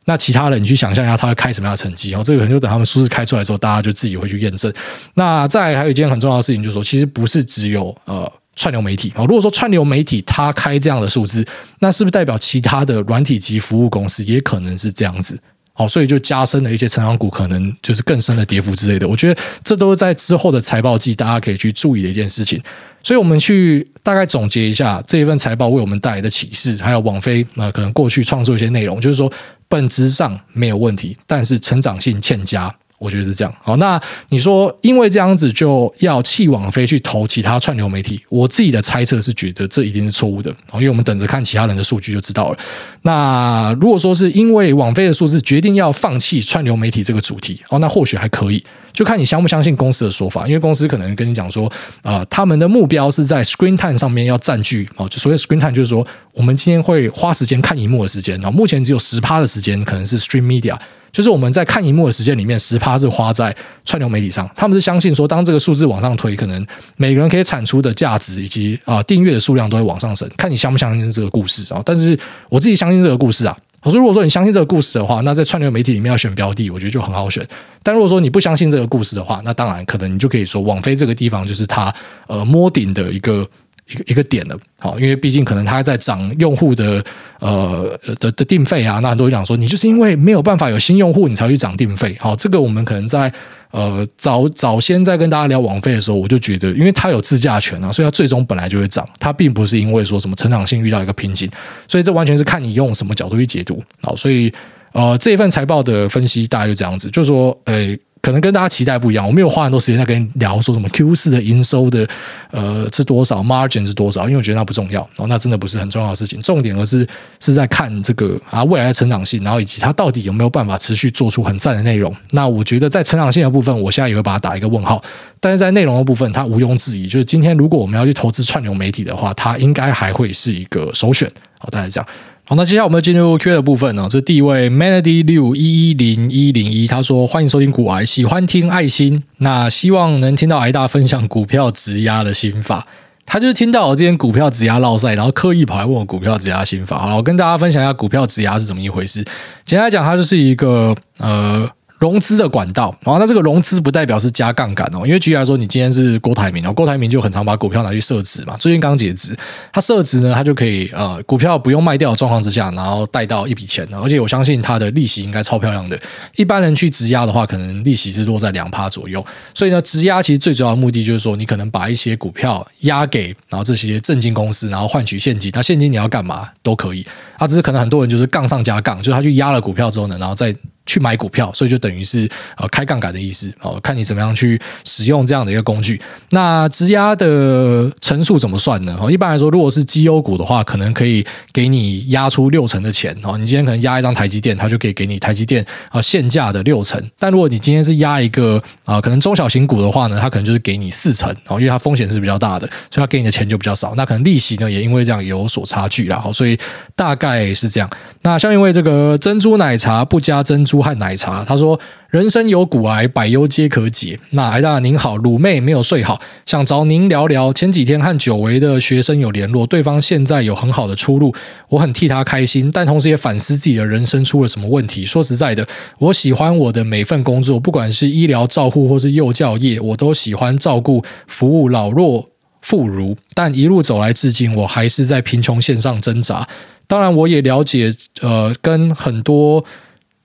那其他人你去想象一下，他会开什么样的成绩？然后这个可能就等他们数字开出来之后，大家就自己会去验证。那再还有一件很重要的事情，就是说其实不是只有呃串流媒体啊。如果说串流媒体它开这样的数字，那是不是代表其他的软体及服务公司也可能是这样子？好，所以就加深了一些成长股可能就是更深的跌幅之类的。我觉得这都是在之后的财报季大家可以去注意的一件事情。所以我们去大概总结一下这一份财报为我们带来的启示，还有网飞那可能过去创作一些内容，就是说本质上没有问题，但是成长性欠佳。我觉得是这样。好，那你说因为这样子就要弃网飞去投其他串流媒体？我自己的猜测是觉得这一定是错误的。因为我们等着看其他人的数据就知道了。那如果说是因为网飞的数字决定要放弃串流媒体这个主题，哦，那或许还可以。就看你相不相信公司的说法，因为公司可能跟你讲说，呃，他们的目标是在 screen time 上面要占据哦，就所谓 screen time 就是说，我们今天会花时间看荧幕的时间，然后目前只有十趴的时间可能是 stream media，就是我们在看荧幕的时间里面十趴是花在串流媒体上，他们是相信说，当这个数字往上推，可能每个人可以产出的价值以及啊订阅的数量都会往上升，看你相不相信这个故事啊？但是我自己相信这个故事啊。我说如果说你相信这个故事的话，那在串流媒体里面要选标的，我觉得就很好选。但如果说你不相信这个故事的话，那当然可能你就可以说网飞这个地方就是它呃摸顶的一个。一个一个点了，好，因为毕竟可能它在涨用户的呃的的定费啊，那很多人讲说，你就是因为没有办法有新用户，你才去涨定费，好，这个我们可能在呃早早先在跟大家聊网费的时候，我就觉得，因为它有自驾权啊，所以它最终本来就会涨，它并不是因为说什么成长性遇到一个瓶颈，所以这完全是看你用什么角度去解读，好，所以呃这一份财报的分析大概就这样子，就是说，诶。可能跟大家期待不一样，我没有花很多时间在跟你聊说什么 Q 四的营收的呃是多少，margin 是多少，因为我觉得那不重要，哦，那真的不是很重要的事情。重点而是是在看这个啊未来的成长性，然后以及它到底有没有办法持续做出很赞的内容。那我觉得在成长性的部分，我现在也会把它打一个问号。但是在内容的部分，它毋庸置疑，就是今天如果我们要去投资串流媒体的话，它应该还会是一个首选。好，大家这样。好，那接下来我们进入 Q 的部分呢。这是第一位 Melody 六一一零一零一，他说：“欢迎收听股癌，喜欢听爱心，那希望能听到癌大分享股票质押的心法。”他就是听到我这边股票质押落赛，然后刻意跑来问我股票质押心法。好了，我跟大家分享一下股票质押是怎么一回事。简单来讲，它就是一个呃。融资的管道，然后那这个融资不代表是加杠杆哦，因为举例来说，你今天是郭台铭哦，郭台铭就很常把股票拿去设值嘛，最近刚解职，他设值呢，他就可以呃，股票不用卖掉的状况之下，然后贷到一笔钱，而且我相信他的利息应该超漂亮的。一般人去质押的话，可能利息是落在两趴左右，所以呢，质押其实最主要的目的就是说，你可能把一些股票押给然后这些证金公司，然后换取现金，那现金你要干嘛都可以，啊，只是可能很多人就是杠上加杠，就是他去押了股票之后呢，然后再。去买股票，所以就等于是呃开杠杆的意思哦，看你怎么样去使用这样的一个工具。那质押的乘数怎么算呢？哦，一般来说，如果是绩优股的话，可能可以给你押出六成的钱哦。你今天可能押一张台积电，它就可以给你台积电啊现价的六成。但如果你今天是押一个啊可能中小型股的话呢，它可能就是给你四成哦，因为它风险是比较大的，所以它给你的钱就比较少。那可能利息呢也因为这样有所差距啦。好，所以大概是这样。那像因为这个珍珠奶茶不加珍珠。和奶茶，他说：“人生有骨癌，百忧皆可解。”那癌大您好，鲁妹没有睡好，想找您聊聊。前几天和久违的学生有联络，对方现在有很好的出路，我很替他开心，但同时也反思自己的人生出了什么问题。说实在的，我喜欢我的每份工作，不管是医疗照护或是幼教业，我都喜欢照顾、服务老弱妇孺。但一路走来至今，我还是在贫穷线上挣扎。当然，我也了解，呃，跟很多。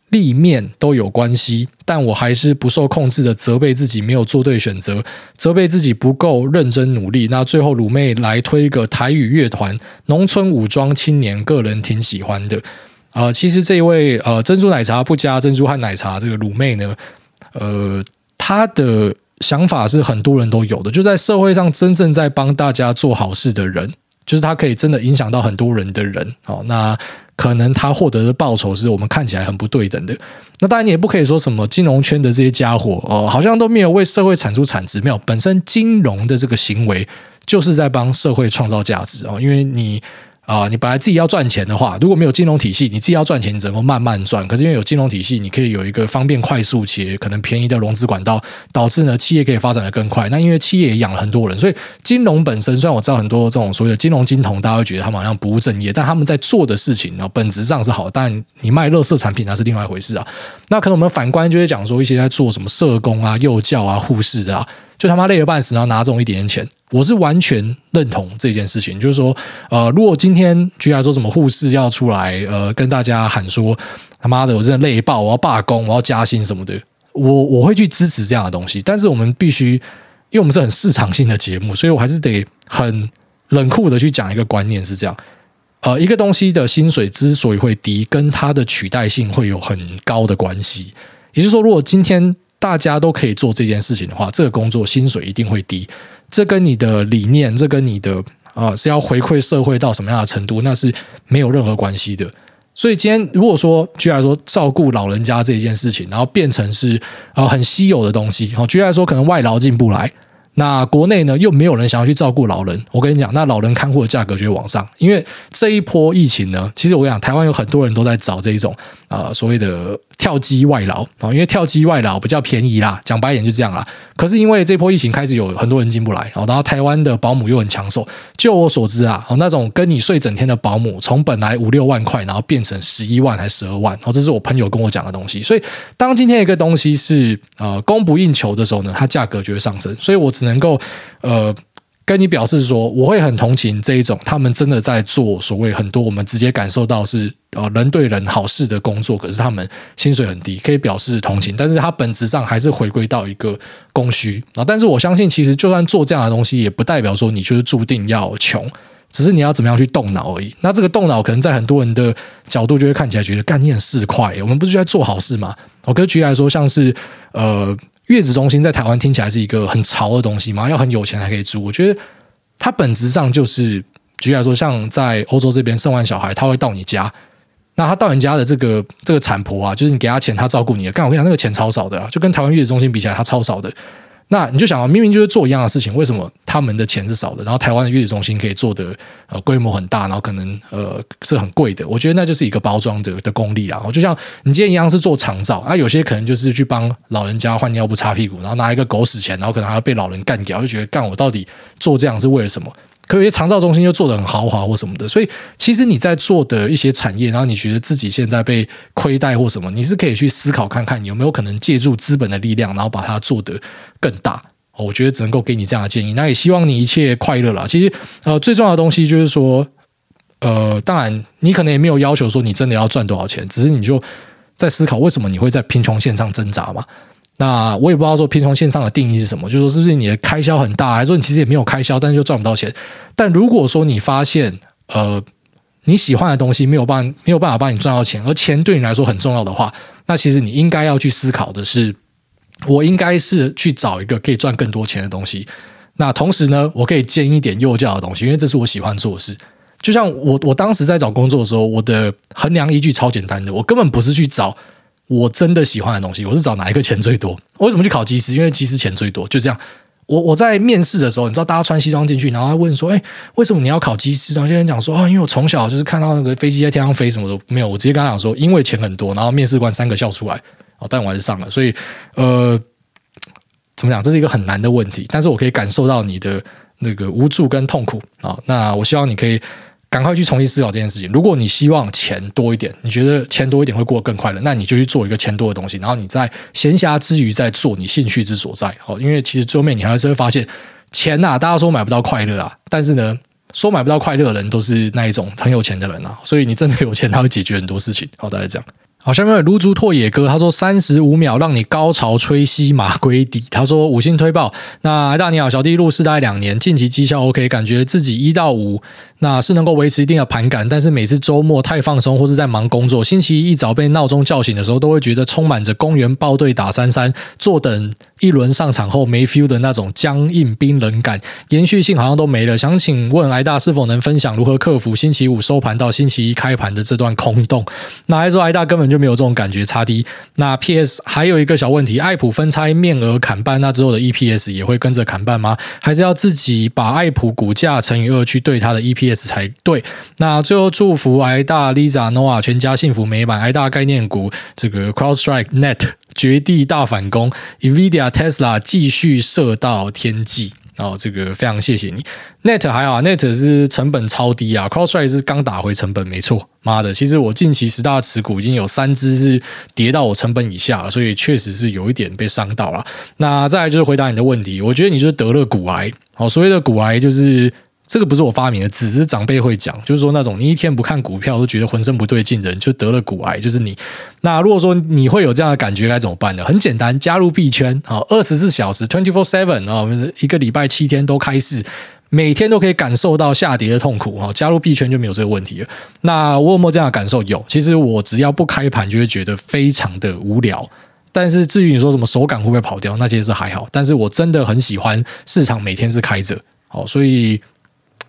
立面都有关系，但我还是不受控制的责备自己没有做对选择，责备自己不够认真努力。那最后鲁妹来推一个台语乐团，农村武装青年，个人挺喜欢的。呃，其实这一位呃珍珠奶茶不加珍珠和奶茶这个鲁妹呢，呃，她的想法是很多人都有的，就在社会上真正在帮大家做好事的人，就是他可以真的影响到很多人的人。哦，那。可能他获得的报酬是我们看起来很不对等的。那当然，你也不可以说什么金融圈的这些家伙哦，好像都没有为社会产出产值。没有，本身金融的这个行为就是在帮社会创造价值哦，因为你。啊、你本来自己要赚钱的话，如果没有金融体系，你自己要赚钱，你只能够慢慢赚。可是因为有金融体系，你可以有一个方便、快速且可能便宜的融资管道，导致呢企业可以发展的更快。那因为企业也养了很多人，所以金融本身虽然我知道很多这种所谓的金融金童，大家会觉得他们好像不务正业，但他们在做的事情呢，本质上是好。但你卖垃圾产品那是另外一回事啊。那可能我们反观就会讲说一些在做什么社工啊、幼教啊、护士啊。就他妈累了半死，然后拿这种一点点钱，我是完全认同这件事情。就是说，呃，如果今天居然说什么护士要出来，呃，跟大家喊说他妈的，我真的累爆，我要罢工，我要加薪什么的，我我会去支持这样的东西。但是我们必须，因为我们是很市场性的节目，所以我还是得很冷酷的去讲一个观念是这样。呃，一个东西的薪水之所以会低，跟它的取代性会有很高的关系。也就是说，如果今天大家都可以做这件事情的话，这个工作薪水一定会低。这跟你的理念，这跟你的啊、是要回馈社会到什么样的程度，那是没有任何关系的。所以今天如果说居然说，照顾老人家这件事情，然后变成是啊、很稀有的东西，哦，居然说，可能外劳进不来，那国内呢，又没有人想要去照顾老人。我跟你讲，那老人看护的价格就会往上，因为这一波疫情呢，其实我跟你讲，台湾有很多人都在找这一种呃所谓的跳机外劳啊，因为跳机外劳比较便宜啦，讲白一点就这样啦。可是因为这波疫情开始有很多人进不来，然后台湾的保姆又很抢手。就我所知啊，哦那种跟你睡整天的保姆，从本来五六万块，然后变成十一万还十二万，哦，这是我朋友跟我讲的东西。所以当今天一个东西是呃供不应求的时候呢，它价格就会上升。所以我只能够呃。跟你表示说，我会很同情这一种，他们真的在做所谓很多我们直接感受到是呃人对人好事的工作，可是他们薪水很低，可以表示同情，但是它本质上还是回归到一个供需啊。但是我相信，其实就算做这样的东西，也不代表说你就是注定要穷，只是你要怎么样去动脑而已。那这个动脑，可能在很多人的角度就会看起来觉得，干你很市侩，我们不是在做好事吗？我跟举例来说，像是呃。月子中心在台湾听起来是一个很潮的东西嘛，要很有钱才可以住。我觉得它本质上就是，举例来说，像在欧洲这边生完小孩，他会到你家，那他到你家的这个这个产婆啊，就是你给他钱，他照顾你的。干，我跟你讲，那个钱超少的，就跟台湾月子中心比起来，他超少的。那你就想啊，明明就是做一样的事情，为什么他们的钱是少的？然后台湾的月子中心可以做的呃规模很大，然后可能呃是很贵的。我觉得那就是一个包装的 (laughs) 的功力啊。就像你今天一样是做长照，啊有些可能就是去帮老人家换尿布、擦屁股，然后拿一个狗屎钱，然后可能还要被老人干掉，就觉得干我到底做这样是为了什么？可有些长照中心就做得很豪华或什么的，所以其实你在做的一些产业，然后你觉得自己现在被亏待或什么，你是可以去思考看看有没有可能借助资本的力量，然后把它做得更大。我觉得只能够给你这样的建议，那也希望你一切快乐啦。其实呃，最重要的东西就是说，呃，当然你可能也没有要求说你真的要赚多少钱，只是你就在思考为什么你会在贫穷线上挣扎嘛。那我也不知道说贫穷线上的定义是什么，就是说是不是你的开销很大，还是说你其实也没有开销，但是就赚不到钱？但如果说你发现呃你喜欢的东西没有办没有办法帮你赚到钱，而钱对你来说很重要的话，那其实你应该要去思考的是，我应该是去找一个可以赚更多钱的东西。那同时呢，我可以兼一点幼教的东西，因为这是我喜欢做的事。就像我我当时在找工作的时候，我的衡量依据超简单的，我根本不是去找。我真的喜欢的东西，我是找哪一个钱最多？我为什么去考机师？因为机师钱最多，就这样。我我在面试的时候，你知道，大家穿西装进去，然后他问说：“哎，为什么你要考机师？”然后有人讲说：“啊，因为我从小就是看到那个飞机在天上飞，什么都没有。”我直接跟他讲说：“因为钱很多。”然后面试官三个笑出来，哦，但我还是上了。所以，呃，怎么讲？这是一个很难的问题，但是我可以感受到你的那个无助跟痛苦啊。那我希望你可以。赶快去重新思考这件事情。如果你希望钱多一点，你觉得钱多一点会过得更快乐，那你就去做一个钱多的东西。然后你在闲暇之余再做你兴趣之所在。哦，因为其实最后面你还是会发现，钱呐，大家说买不到快乐啊，但是呢，说买不到快乐的人都是那一种很有钱的人啊。所以你真的有钱，他会解决很多事情。好，大家这样。好，下面有撸竹拓野哥，他说三十五秒让你高潮吹吸马龟底。他说五星推爆。那大你好，小弟入市大概两年，近期绩效 OK，感觉自己一到五。那是能够维持一定的盘感，但是每次周末太放松或是在忙工作，星期一早被闹钟叫醒的时候，都会觉得充满着公园抱队打三三，坐等一轮上场后没 feel 的那种僵硬冰冷感，延续性好像都没了。想请问癌大是否能分享如何克服星期五收盘到星期一开盘的这段空洞？那还说癌大根本就没有这种感觉，差低。那 PS 还有一个小问题，爱普分拆面额砍半，那之后的 EPS 也会跟着砍半吗？还是要自己把爱普股价乘以二去对它的 E P S 才对。那最后祝福癌大 Lisa Noah 全家幸福美满。癌大概念股这个 CrowdStrike Net 绝地大反攻，NVIDIA Tesla 继续射到天际。哦这个非常谢谢你。Net 还好，Net 是成本超低啊，CrowdStrike 是刚打回成本，没错。妈的，其实我近期十大持股已经有三只是跌到我成本以下了，所以确实是有一点被伤到了。那再来就是回答你的问题，我觉得你就是得了骨癌。好，所谓的骨癌就是。这个不是我发明的，只是长辈会讲，就是说那种你一天不看股票都觉得浑身不对劲的人，就得了股癌，就是你。那如果说你会有这样的感觉，该怎么办呢？很简单，加入币圈啊，二十四小时 twenty four seven 啊，一个礼拜七天都开市，每天都可以感受到下跌的痛苦啊。加入币圈就没有这个问题了。那我有没有这样的感受？有。其实我只要不开盘，就会觉得非常的无聊。但是至于你说什么手感会不会跑掉，那其实是还好。但是我真的很喜欢市场每天是开着，好，所以。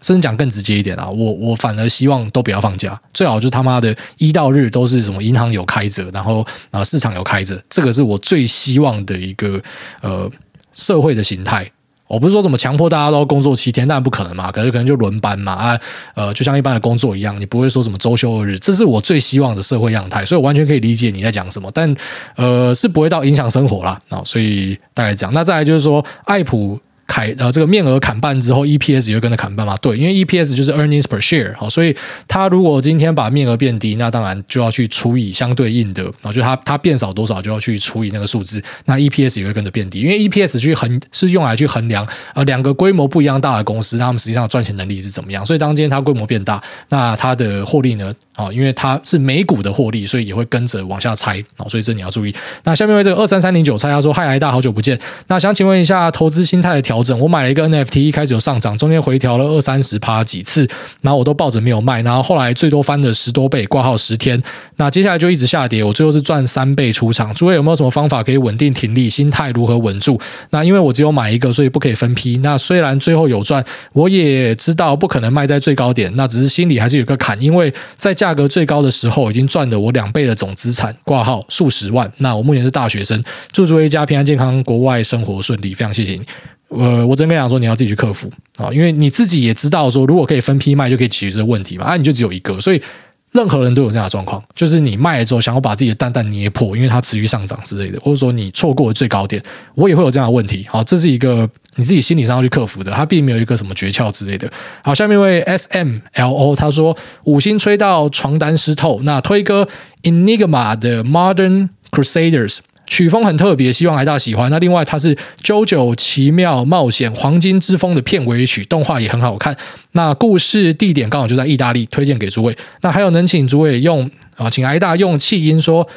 真讲更直接一点啊，我我反而希望都不要放假，最好就他妈的一到日都是什么银行有开着，然后啊市场有开着，这个是我最希望的一个呃社会的形态我不是说怎么强迫大家都工作七天，当然不可能嘛，可是可能就轮班嘛啊，呃，就像一般的工作一样，你不会说什么周休二日，这是我最希望的社会样态，所以我完全可以理解你在讲什么，但呃是不会到影响生活啦。啊，所以大概讲，那再来就是说爱普。砍呃，这个面额砍半之后，EPS 也会跟着砍半嘛？对，因为 EPS 就是 earnings per share 好，所以它如果今天把面额变低，那当然就要去除以相对应的，然后就它它变少多少就要去除以那个数字，那 EPS 也会跟着变低，因为 EPS 去衡是用来去衡量呃两个规模不一样大的公司，他们实际上赚钱能力是怎么样。所以当今天它规模变大，那它的获利呢？啊，因为它是美股的获利，所以也会跟着往下拆啊，所以这你要注意。那下面为这个二三三零九猜他说：“嗨，癌大，好久不见。那想请问一下投资心态的调。”调整，我买了一个 NFT，一开始有上涨，中间回调了二三十趴几次，然后我都抱着没有卖，然后后来最多翻了十多倍，挂号十天，那接下来就一直下跌，我最后是赚三倍出场。诸位有没有什么方法可以稳定停利？心态如何稳住？那因为我只有买一个，所以不可以分批。那虽然最后有赚，我也知道不可能卖在最高点，那只是心里还是有个坎，因为在价价格最高的时候已经赚了我两倍的总资产，挂号数十万。那我目前是大学生，祝诸位一家平安健康，国外生活顺利，非常谢谢你。呃，我真跟你讲说，你要自己去克服啊，因为你自己也知道说，如果可以分批卖，就可以解决这个问题嘛。啊，你就只有一个，所以任何人都有这样的状况，就是你卖了之后，想要把自己的蛋蛋捏破，因为它持续上涨之类的，或者说你错过了最高点，我也会有这样的问题。好，这是一个你自己心理上要去克服的，它并没有一个什么诀窍之类的。好，下面一位 S M L O 他说五星吹到床单湿透，那推歌 Enigma 的 Modern Crusaders。曲风很特别，希望癌大喜欢。那另外，它是《JoJo 奇妙冒险黄金之风》的片尾曲，动画也很好看。那故事地点刚好就在意大利，推荐给诸位。那还有能请诸位用啊，请癌大用气音说：“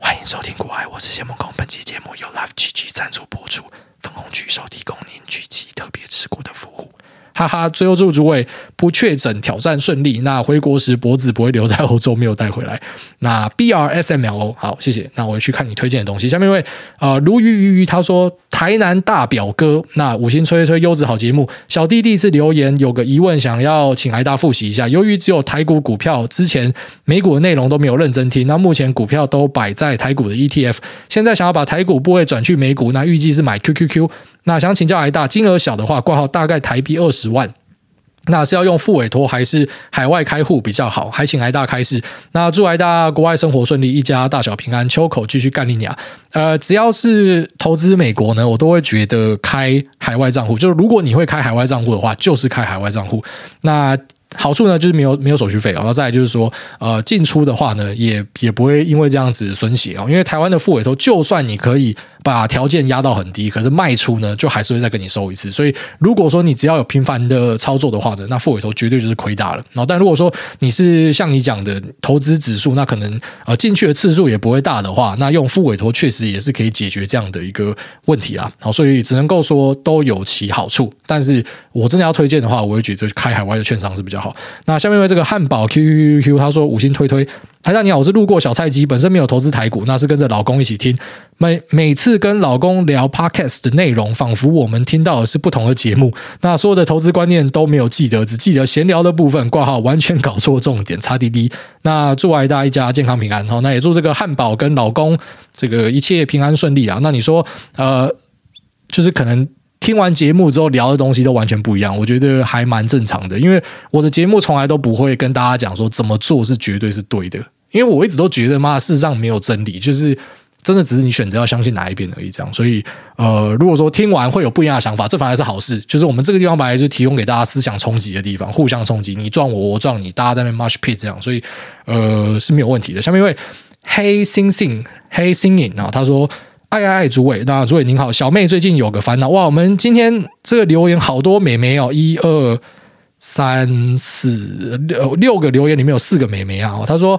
欢迎收听股癌，我是谢孟恭。本期节目由 Live GG 赞助播出，分红巨兽提供您聚集特别持股的服务。”哈哈，最后祝诸位不确诊挑战顺利。那回国时脖子不会留在欧洲，没有带回来。那 B R S M L O 好，谢谢。那我去看你推荐的东西。下面一位啊，鲈鱼鱼鱼他说台南大表哥，那五星吹吹优质好节目。小弟第一次留言，有个疑问想要请癌大复习一下。由于只有台股股票，之前美股的内容都没有认真听。那目前股票都摆在台股的 E T F，现在想要把台股部位转去美股，那预计是买 Q Q Q。那想请教癌大，金额小的话挂号大概台币二十万，那是要用副委托还是海外开户比较好？还请癌大开示。那祝癌大国外生活顺利，一家大小平安，秋口继续干你娘。呃，只要是投资美国呢，我都会觉得开海外账户，就是如果你会开海外账户的话，就是开海外账户。那好处呢，就是没有没有手续费，然后再来就是说，呃，进出的话呢，也也不会因为这样子损血哦，因为台湾的副委托，就算你可以把条件压到很低，可是卖出呢，就还是会再跟你收一次。所以如果说你只要有频繁的操作的话呢，那复委托绝对就是亏大了。然后，但如果说你是像你讲的投资指数，那可能呃进去的次数也不会大的话，那用复委托确实也是可以解决这样的一个问题啦。好，所以只能够说都有其好处，但是我真的要推荐的话，我会觉得开海外的券商是比较好。那下面为这个汉堡 Q Q Q 他说五星推推。台大你好，我是路过小菜鸡，本身没有投资台股，那是跟着老公一起听。每每次跟老公聊 Podcast 的内容，仿佛我们听到的是不同的节目。那所有的投资观念都没有记得，只记得闲聊的部分挂号，完全搞错重点，差滴滴。那祝爱大一家健康平安，好，那也祝这个汉堡跟老公这个一切平安顺利啊。那你说，呃，就是可能。听完节目之后聊的东西都完全不一样，我觉得还蛮正常的，因为我的节目从来都不会跟大家讲说怎么做是绝对是对的，因为我一直都觉得嘛，事实上没有真理，就是真的只是你选择要相信哪一边而已。这样，所以呃，如果说听完会有不一样的想法，这反而是好事。就是我们这个地方本来就提供给大家思想冲击的地方，互相冲击，你撞我，我撞你，大家在那边 mosh pit 这样，所以呃是没有问题的。下面一位黑星星黑星影啊，他说。爱爱爱，诸位，那诸位您好，小妹最近有个烦恼哇，我们今天这个留言好多美眉哦，一二三四六六个留言里面有四个美眉啊，她说，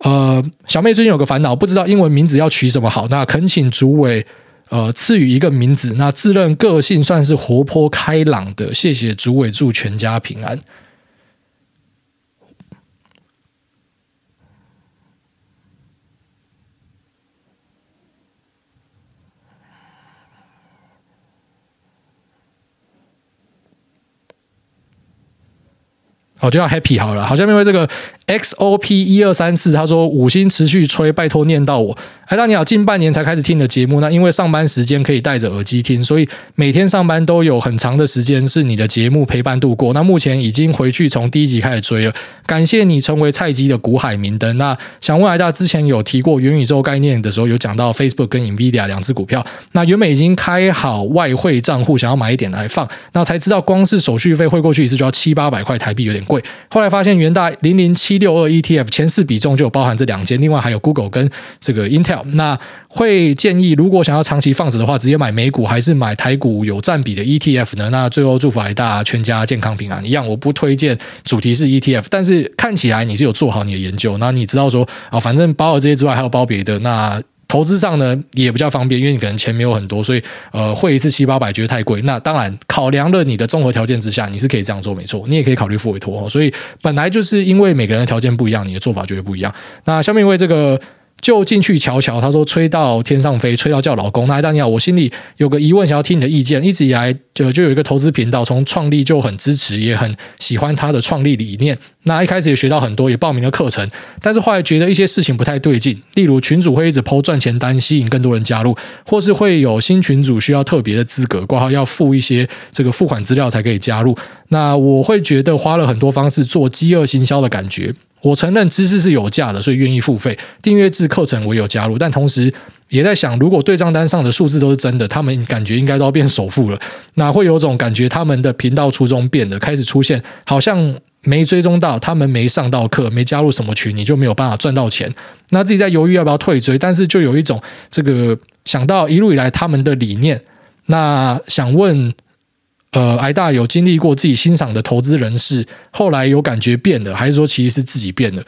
呃，小妹最近有个烦恼，不知道英文名字要取什么好，那恳请诸位呃赐予一个名字，那自认个性算是活泼开朗的，谢谢诸位，祝全家平安。哦，就叫 Happy 好了。好，下面为这个 XOP 一二三四，他说五星持续吹，拜托念到我。哎，大你好，近半年才开始听的节目，那因为上班时间可以戴着耳机听，所以每天上班都有很长的时间是你的节目陪伴度过。那目前已经回去从第一集开始追了，感谢你成为菜鸡的股海明灯。那想问大家，之前有提过元宇宙概念的时候，有讲到 Facebook 跟 Nvidia 两只股票，那原本已经开好外汇账户，想要买一点来放，那才知道光是手续费汇过去一次就要七八百块台币，有点贵。后来发现元大零零七六二 ETF 前四比重就有包含这两间，另外还有 Google 跟这个 Intel。那会建议，如果想要长期放着的话，直接买美股还是买台股有占比的 ETF 呢？那最后祝福海大全家健康平安。一样，我不推荐主题式 ETF，但是看起来你是有做好你的研究，那你知道说啊，反正包了这些之外还有包别的，那投资上呢也比较方便，因为你可能钱没有很多，所以呃汇一次七八百觉得太贵。那当然考量了你的综合条件之下，你是可以这样做没错，你也可以考虑付委托。所以本来就是因为每个人的条件不一样，你的做法就会不一样。那下面为这个。就进去瞧瞧，他说吹到天上飞，吹到叫老公。那大家好，我心里有个疑问，想要听你的意见。一直以来就就有一个投资频道，从创立就很支持，也很喜欢他的创立理念。那一开始也学到很多，也报名了课程，但是后来觉得一些事情不太对劲，例如群主会一直抛赚钱单，吸引更多人加入，或是会有新群主需要特别的资格，挂号要付一些这个付款资料才可以加入。那我会觉得花了很多方式做饥饿行销的感觉。我承认知识是有价的，所以愿意付费订阅制课程，我有加入。但同时也在想，如果对账单上的数字都是真的，他们感觉应该都要变首富了。那会有种感觉，他们的频道初衷变了，开始出现好像没追踪到，他们没上到课，没加入什么群，你就没有办法赚到钱。那自己在犹豫要不要退追，但是就有一种这个想到一路以来他们的理念，那想问。呃，挨大有经历过自己欣赏的投资人士，后来有感觉变了，还是说其实是自己变的？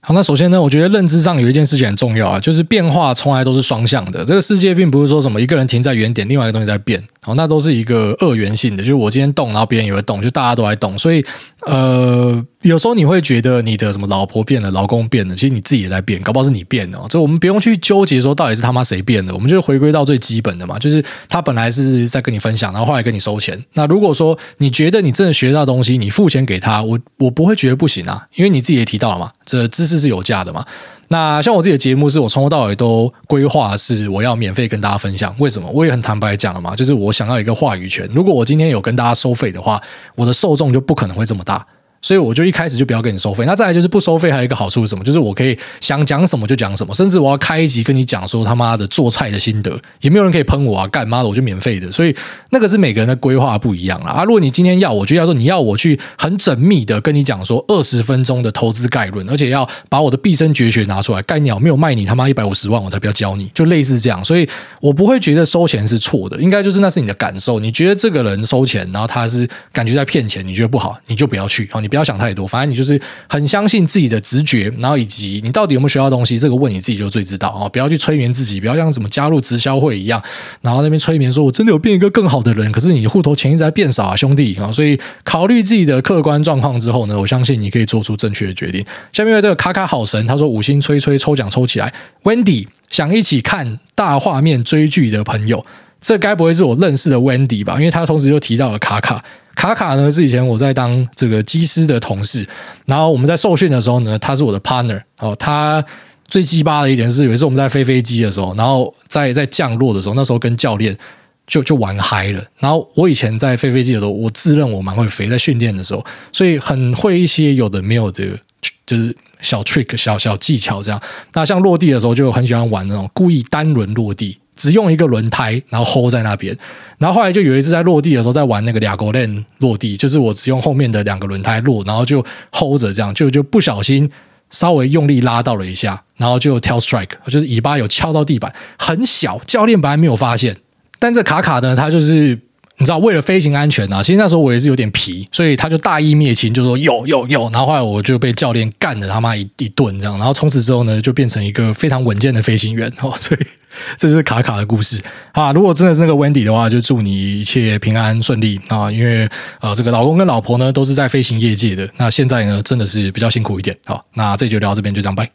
好，那首先呢，我觉得认知上有一件事情很重要啊，就是变化从来都是双向的。这个世界并不是说什么一个人停在原点，另外一个东西在变，好，那都是一个二元性的。就是我今天动，然后别人也会动，就大家都在动，所以呃。有时候你会觉得你的什么老婆变了，老公变了，其实你自己也在变，搞不好是你变了。所以我们不用去纠结说到底是他妈谁变的，我们就回归到最基本的嘛，就是他本来是在跟你分享，然后后来跟你收钱。那如果说你觉得你真的学到东西，你付钱给他，我我不会觉得不行啊，因为你自己也提到了嘛，这知识是有价的嘛。那像我自己的节目，是我从头到尾都规划是我要免费跟大家分享。为什么？我也很坦白讲了嘛，就是我想要一个话语权。如果我今天有跟大家收费的话，我的受众就不可能会这么大。所以我就一开始就不要跟你收费。那再来就是不收费，还有一个好处是什么？就是我可以想讲什么就讲什么，甚至我要开一集跟你讲说他妈的做菜的心得，也没有人可以喷我啊！干妈的，我就免费的。所以那个是每个人的规划不一样啦。啊！如果你今天要，我就要说你要我去很缜密的跟你讲说二十分钟的投资概论，而且要把我的毕生绝学拿出来，干鸟没有卖你他妈一百五十万，我才不要教你，就类似这样。所以我不会觉得收钱是错的，应该就是那是你的感受。你觉得这个人收钱，然后他是感觉在骗钱，你觉得不好，你就不要去。然后，你不要想太多，反正你就是很相信自己的直觉，然后以及你到底有没有学到东西，这个问你自己就最知道啊！不要去催眠自己，不要像什么加入直销会一样，然后那边催眠说我真的有变一个更好的人，可是你户头钱一直在变少啊，兄弟啊！所以考虑自己的客观状况之后呢，我相信你可以做出正确的决定。下面这个卡卡好神，他说五星吹吹抽奖抽起来，Wendy 想一起看大画面追剧的朋友，这该不会是我认识的 Wendy 吧？因为他同时又提到了卡卡。卡卡呢是以前我在当这个机师的同事，然后我们在受训的时候呢，他是我的 partner 哦。他最鸡巴的一点是，有一次我们在飞飞机的时候，然后在在降落的时候，那时候跟教练就就玩嗨了。然后我以前在飞飞机的时候，我自认我蛮会飞，在训练的时候，所以很会一些有的没有的，就是小 trick 小小技巧这样。那像落地的时候，就很喜欢玩那种故意单轮落地。只用一个轮胎，然后 hold 在那边，然后后来就有一次在落地的时候，在玩那个俩狗链落地，就是我只用后面的两个轮胎落，然后就 hold 着这样，就就不小心稍微用力拉到了一下，然后就跳 strike，就是尾巴有敲到地板，很小，教练本来没有发现，但这卡卡呢，他就是。你知道，为了飞行安全啊，其实那时候我也是有点皮，所以他就大义灭亲，就说有有有，然后后来我就被教练干了他妈一一顿这样，然后从此之后呢，就变成一个非常稳健的飞行员哦，(laughs) 所以这就是卡卡的故事啊。如果真的是那个 Wendy 的话，就祝你一切平安顺利啊，因为呃，这个老公跟老婆呢都是在飞行业界的，那现在呢真的是比较辛苦一点。好，那这就聊到这边，就这样拜。